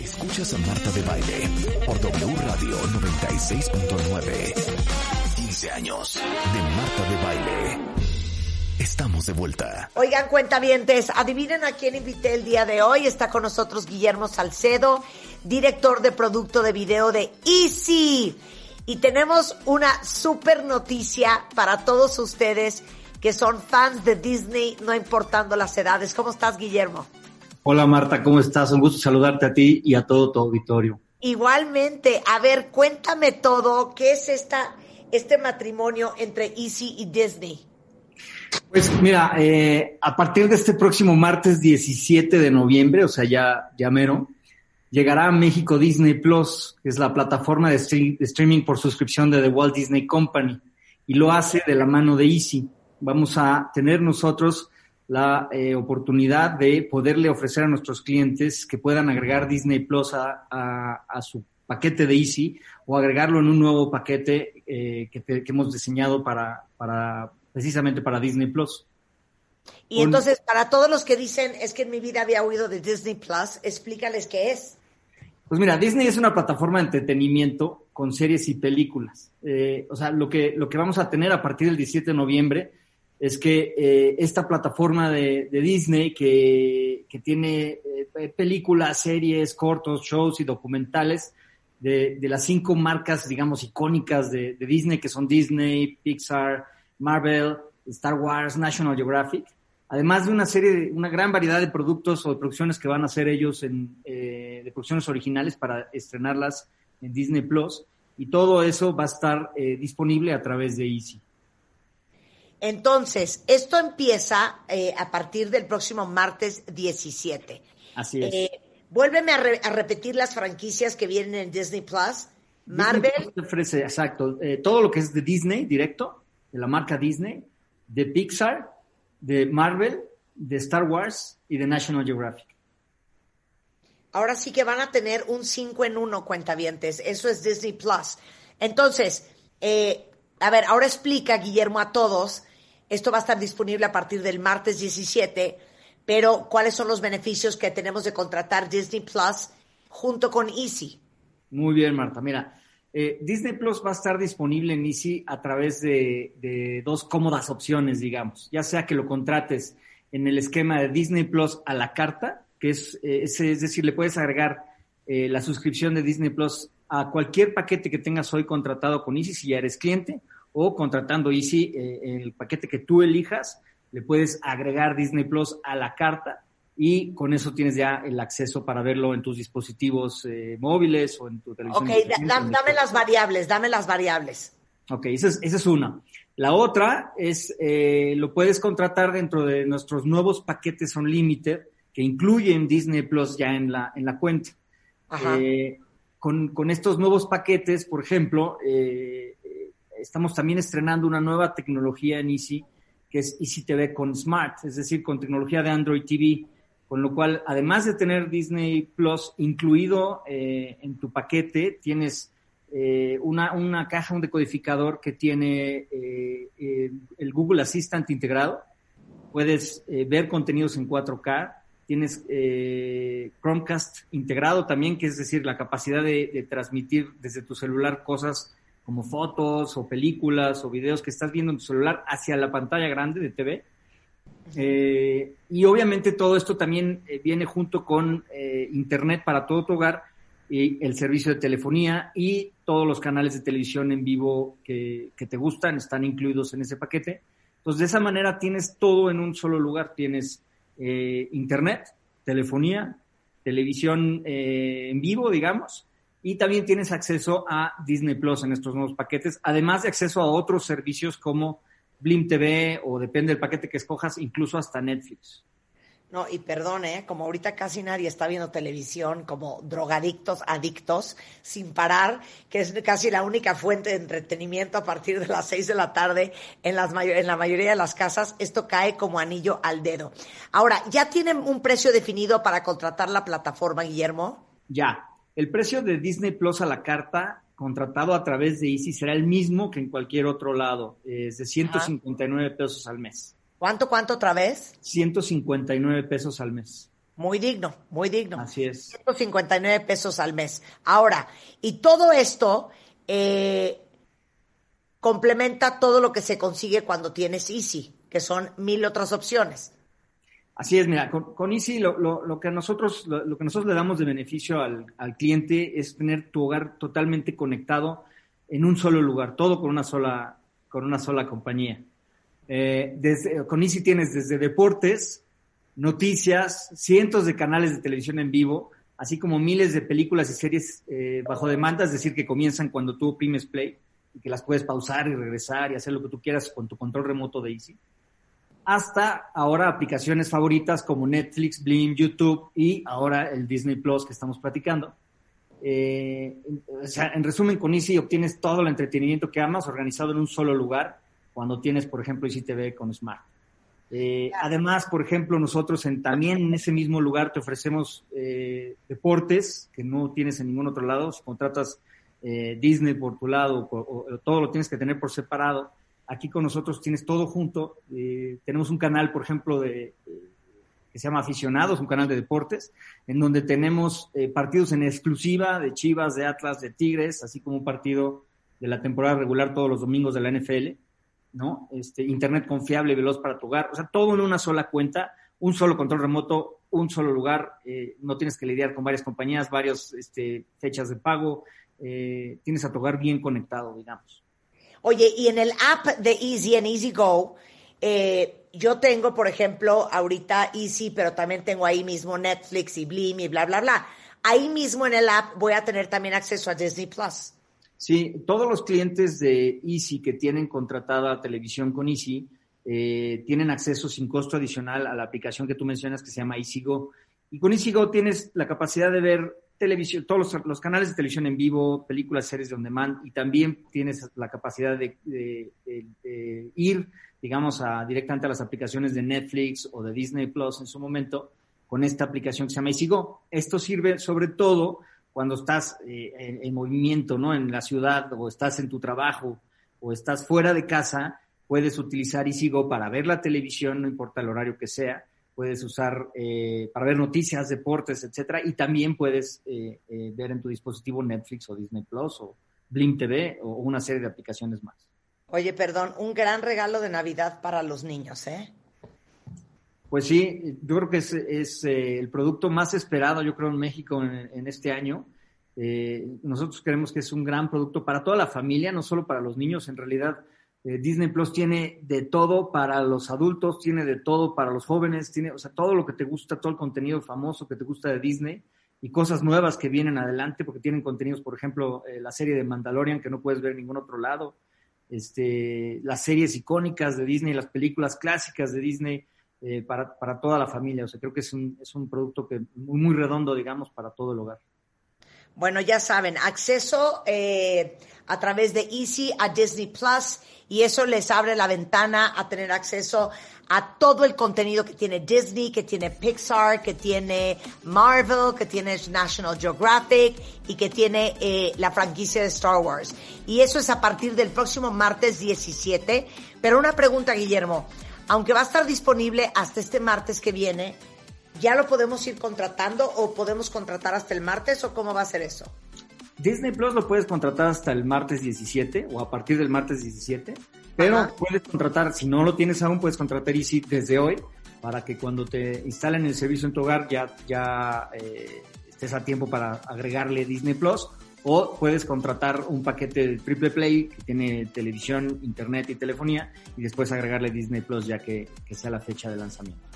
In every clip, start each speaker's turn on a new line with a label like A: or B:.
A: Escuchas a Marta de Baile por W Radio 96.9. 15 años de Marta de Baile. Estamos de vuelta.
B: Oigan, cuentavientes, adivinen a quién invité el día de hoy. Está con nosotros Guillermo Salcedo, director de producto de video de Easy. Y tenemos una super noticia para todos ustedes que son fans de Disney, no importando las edades. ¿Cómo estás, Guillermo?
C: Hola Marta, ¿cómo estás? Un gusto saludarte a ti y a todo tu auditorio.
B: Igualmente, a ver, cuéntame todo, ¿qué es esta, este matrimonio entre Easy y Disney?
C: Pues mira, eh, a partir de este próximo martes 17 de noviembre, o sea, ya, ya mero, llegará a México Disney Plus, que es la plataforma de, stream- de streaming por suscripción de The Walt Disney Company, y lo hace de la mano de Easy. Vamos a tener nosotros la eh, oportunidad de poderle ofrecer a nuestros clientes que puedan agregar Disney Plus a, a- a su paquete de Easy o agregarlo en un nuevo paquete eh, que, te- que hemos diseñado para, para precisamente para Disney Plus.
B: Y entonces, para todos los que dicen, es que en mi vida había oído de Disney Plus, explícales qué es.
C: Pues mira, Disney es una plataforma de entretenimiento con series y películas. Eh, o sea, lo que, lo que vamos a tener a partir del 17 de noviembre es que eh, esta plataforma de, de Disney que, que tiene eh, películas, series, cortos, shows y documentales de, de las cinco marcas, digamos, icónicas de, de Disney, que son Disney, Pixar, Marvel, Star Wars, National Geographic, además de una serie, de, una gran variedad de productos o de producciones que van a hacer ellos en, eh, de producciones originales para estrenarlas en Disney Plus, y todo eso va a estar eh, disponible a través de Easy.
B: Entonces, esto empieza eh, a partir del próximo martes 17.
C: Así es.
B: Eh, vuélveme a, re- a repetir las franquicias que vienen en Disney Plus. Marvel,
C: Disney Plus ofrece, exacto, eh, todo lo que es de Disney directo, de la marca Disney, de Pixar, de Marvel, de Star Wars y de National Geographic.
B: ahora sí que van a tener un 5 en 1, cuentavientes. Eso es Disney Plus. Entonces, eh, a ver, ahora explica, Guillermo, a todos. Esto va a estar disponible a partir del martes 17, pero ¿cuáles son los beneficios que tenemos de contratar Disney Plus junto con Easy?
C: Muy bien, Marta. Mira, eh, Disney Plus va a estar disponible en Easy a través de, dos cómodas opciones, digamos. Ya sea que lo contrates en el esquema de Disney Plus a la carta, que es, eh, es, es decir, le puedes agregar eh, la suscripción de Disney Plus a cualquier paquete que tengas hoy contratado con Easy si ya eres cliente, o contratando Easy eh, el paquete que tú elijas, le puedes agregar Disney Plus a la carta y con eso tienes ya el acceso para verlo en tus dispositivos eh, móviles o en tu televisión.
B: Ok, da- dame las variables, dame las variables.
C: Ok, esa es, esa es una. La otra es, eh, lo puedes contratar dentro de nuestros nuevos paquetes Unlimited que incluyen Disney Plus ya en la, en la cuenta.
B: Ajá.
C: Eh, con, con estos nuevos paquetes, por ejemplo, eh, estamos también estrenando una nueva tecnología en Easy, que es Easy TV con Smart, es decir, con tecnología de Android TV, con lo cual, además de tener Disney Plus incluido eh, en tu paquete, tienes eh, una, una caja, un decodificador que tiene eh, eh, el Google Assistant integrado. Puedes eh, ver contenidos en 4K. Tienes eh, Chromecast integrado también, que es decir, la capacidad de, de transmitir desde tu celular cosas como fotos o películas o videos que estás viendo en tu celular hacia la pantalla grande de TV. Eh, y obviamente todo esto también eh, viene junto con eh, Internet para todo tu hogar y el servicio de telefonía y todos los canales de televisión en vivo que, que te gustan están incluidos en ese paquete. Entonces, de esa manera tienes todo en un solo lugar. Tienes eh, Internet, telefonía, televisión eh, en vivo, digamos, y también tienes acceso a Disney Plus en estos nuevos paquetes, además de acceso a otros servicios como Blim TV o depende del paquete que escojas, incluso hasta Netflix.
B: No, y perdone, ¿eh? como ahorita casi nadie está viendo televisión, como drogadictos, adictos, sin parar, que es casi la única fuente de entretenimiento a partir de las seis de la tarde en, las en la mayoría de las casas, esto cae como anillo al dedo. Ahora, ¿ya tienen un precio definido para contratar la plataforma, Guillermo?
C: Ya. El precio de Disney Plus a la carta contratado a través de Easy será el mismo que en cualquier otro lado, es de 159 pesos al mes.
B: ¿Cuánto, cuánto otra vez?
C: 159 pesos al mes.
B: Muy digno, muy digno.
C: Así es.
B: 159 pesos al mes. Ahora, y todo esto eh, complementa todo lo que se consigue cuando tienes Easy, que son mil otras opciones.
C: Así es, mira, con, Easy lo, que nosotros, lo, que nosotros le damos de beneficio al, al, cliente es tener tu hogar totalmente conectado en un solo lugar, todo con una sola, con una sola compañía. Eh, desde, con Easy tienes desde deportes, noticias, cientos de canales de televisión en vivo, así como miles de películas y series eh, bajo demanda, es decir, que comienzan cuando tú oprimes play y que las puedes pausar y regresar y hacer lo que tú quieras con tu control remoto de Easy. Hasta ahora aplicaciones favoritas como Netflix, Blim, YouTube y ahora el Disney Plus que estamos platicando. Eh, o sea, en resumen, con Easy obtienes todo el entretenimiento que amas organizado en un solo lugar cuando tienes, por ejemplo, ICTV con Smart. Eh, además, por ejemplo, nosotros en, también en ese mismo lugar te ofrecemos eh, deportes que no tienes en ningún otro lado. Si contratas eh, Disney por tu lado o, todo lo tienes que tener por separado, aquí con nosotros tienes todo junto. tenemos un canal, por ejemplo, de, que se llama Aficionados, un canal de deportes, en donde tenemos partidos en exclusiva de Chivas, de Atlas, de Tigres, así como un partido de la temporada regular todos los domingos de la NFL. ¿no? Este, internet confiable, veloz para tu hogar, o sea, todo en una sola cuenta, un solo control remoto, un solo lugar, eh, no tienes que lidiar con varias compañías, varias este, fechas de pago, eh, tienes a tu hogar bien conectado, digamos.
B: Oye, y en el app de Easy, en Easy Go, eh, yo tengo, por ejemplo, ahorita Easy, pero también tengo ahí mismo Netflix y Blim y bla, bla, bla. Ahí mismo en el app voy a tener también acceso a Disney Plus.
C: Sí, todos los clientes de Easy que tienen contratada televisión con Easy eh, tienen acceso sin costo adicional a la aplicación que tú mencionas que se llama EasyGo. Y con EasyGo tienes la capacidad de ver televisión, todos los, canales de televisión en vivo, películas, series de on demand y también tienes la capacidad de, ir, digamos, a, directamente a las aplicaciones de Netflix o de Disney Plus en su momento con esta aplicación que se llama EasyGo. Esto sirve sobre todo cuando estás eh, en, movimiento, ¿no? En la ciudad o estás en tu trabajo o estás fuera de casa, puedes utilizar EasyGo para ver la televisión, no importa el horario que sea, puedes usar eh, para ver noticias, deportes, etcétera, y también puedes eh, ver en tu dispositivo Netflix o Disney Plus o Blim TV o una serie de aplicaciones más.
B: Oye, perdón, un gran regalo de Navidad para los niños, ¿eh?
C: Pues sí, yo creo que es, eh, el producto más esperado, yo creo, en México en, este año. Eh, nosotros creemos que es un gran producto para toda la familia, no solo para los niños. En realidad, eh, Disney Plus tiene de todo para los adultos, tiene de todo para los jóvenes, tiene, o sea, todo lo que te gusta, todo el contenido famoso que te gusta de Disney y cosas nuevas que vienen adelante, porque tienen contenidos, por ejemplo, la serie de Mandalorian que no puedes ver en ningún otro lado, este, las series icónicas de Disney, las películas clásicas de Disney eh, para, para, toda la familia. O sea, creo que es un, es un producto que muy, muy redondo, digamos, para todo el hogar.
B: Bueno, ya saben, acceso eh, a través de Easy a Disney Plus y eso les abre la ventana a tener acceso a todo el contenido que tiene Disney, que tiene Pixar, que tiene Marvel, que tiene National Geographic y que tiene eh, la franquicia de Star Wars. Y eso es a partir del próximo martes 17. Pero una pregunta, Guillermo aunque va a estar disponible hasta este martes que viene, ¿ya lo podemos ir contratando o podemos contratar hasta el martes o cómo va a ser eso?
C: Disney Plus lo puedes contratar hasta el martes 17 o a partir del martes 17, pero puedes contratar, si no lo tienes aún, puedes contratar Easy desde hoy para que cuando te instalen el servicio en tu hogar ya, ya eh, estés a tiempo para agregarle Disney Plus o puedes contratar un paquete de triple play que tiene televisión, internet y telefonía y después agregarle Disney Plus ya que, sea la fecha de lanzamiento.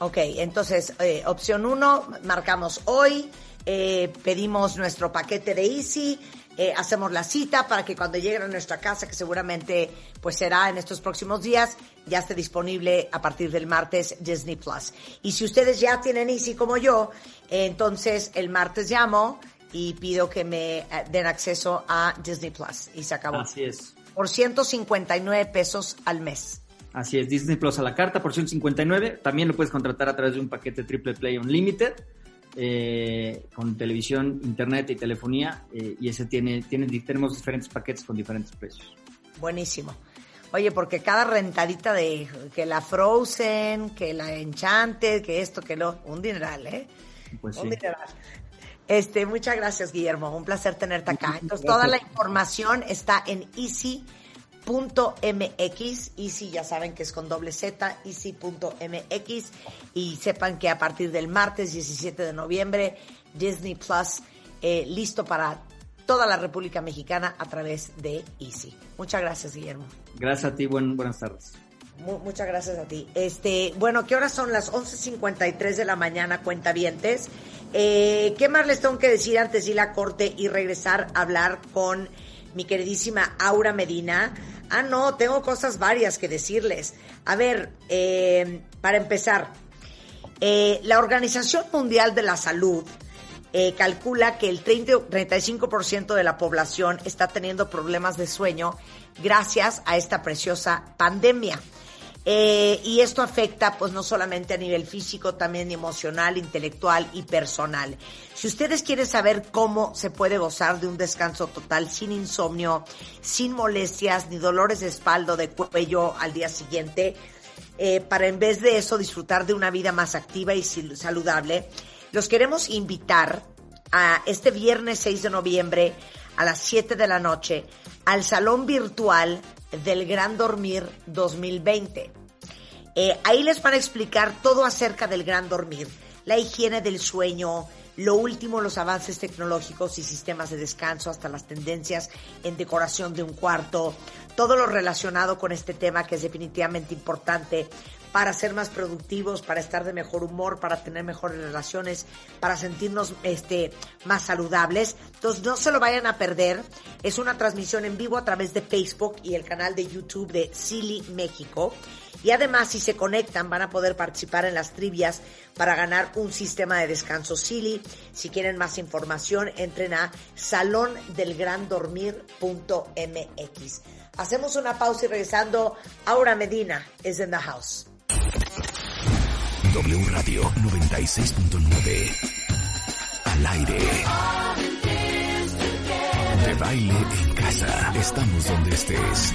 B: Ok, entonces, eh, opción uno, marcamos hoy, eh, pedimos nuestro paquete de Easy, eh, hacemos la cita para que cuando lleguen a nuestra casa, que seguramente pues será en estos próximos días, ya esté disponible a partir del martes Disney Plus. Y si ustedes ya tienen Easy como yo, eh, entonces el martes llamo y pido que me eh, den acceso a Disney Plus. Y se acabó.
C: Así es.
B: Por 159 pesos al mes.
C: Así es, Disney Plus a la carta por 159. También lo puedes contratar a través de un paquete Triple Play Unlimited. Eh, con televisión, internet y telefonía, eh, y ese tiene, tiene, tenemos diferentes paquetes con diferentes precios.
B: Buenísimo. Oye, porque cada rentadita de que la Frozen, que la Enchanted, que esto, que lo, un dineral, ¿eh?
C: Pues
B: un
C: sí.
B: dineral. Este, muchas gracias, Guillermo. Un placer tenerte acá. Entonces,
C: gracias.
B: toda la información está en easy.mx. Easy, ya saben que es con doble Z, easy.mx. Y sepan que a partir del martes 17 de noviembre, Disney Plus, eh, listo para toda la República Mexicana a través de Easy. Muchas gracias, Guillermo.
C: Gracias a ti, buen, buenas tardes.
B: Mu- muchas gracias a ti. Este, bueno, ¿qué horas son? Las 11.53 de la mañana, cuentavientes. Eh, ¿Qué más les tengo que decir antes de ir a corte y regresar a hablar con mi queridísima Aura Medina? Ah, no, tengo cosas varias que decirles. A ver, eh, para empezar, eh, la Organización Mundial de la Salud eh, calcula que el 30 o 35% de la población está teniendo problemas de sueño gracias a esta preciosa pandemia. Eh, y esto afecta pues no solamente a nivel físico, también emocional, intelectual y personal. Si ustedes quieren saber cómo se puede gozar de un descanso total sin insomnio, sin molestias ni dolores de espalda de cuello al día siguiente, eh, para en vez de eso disfrutar de una vida más activa y saludable, los queremos invitar a este viernes 6 de noviembre a las 7 de la noche al salón virtual del Gran Dormir 2020. Eh, ahí les van a explicar todo acerca del gran dormir, la higiene del sueño, lo último, los avances tecnológicos y sistemas de descanso, hasta las tendencias en decoración de un cuarto, todo lo relacionado con este tema que es definitivamente importante para ser más productivos, para estar de mejor humor, para tener mejores relaciones, para sentirnos este, más saludables. Entonces no se lo vayan a perder. Es una transmisión en vivo a través de Facebook y el canal de YouTube de Silly México. Y además, si se conectan, van a poder participar en las trivias para ganar un sistema de descanso Silly. Si quieren más información, entren a salondelgrandormir.mx. Hacemos una pausa y regresando, Aura Medina is in the house.
A: W Radio 96.9. Al aire. De baile en casa. Estamos donde estés.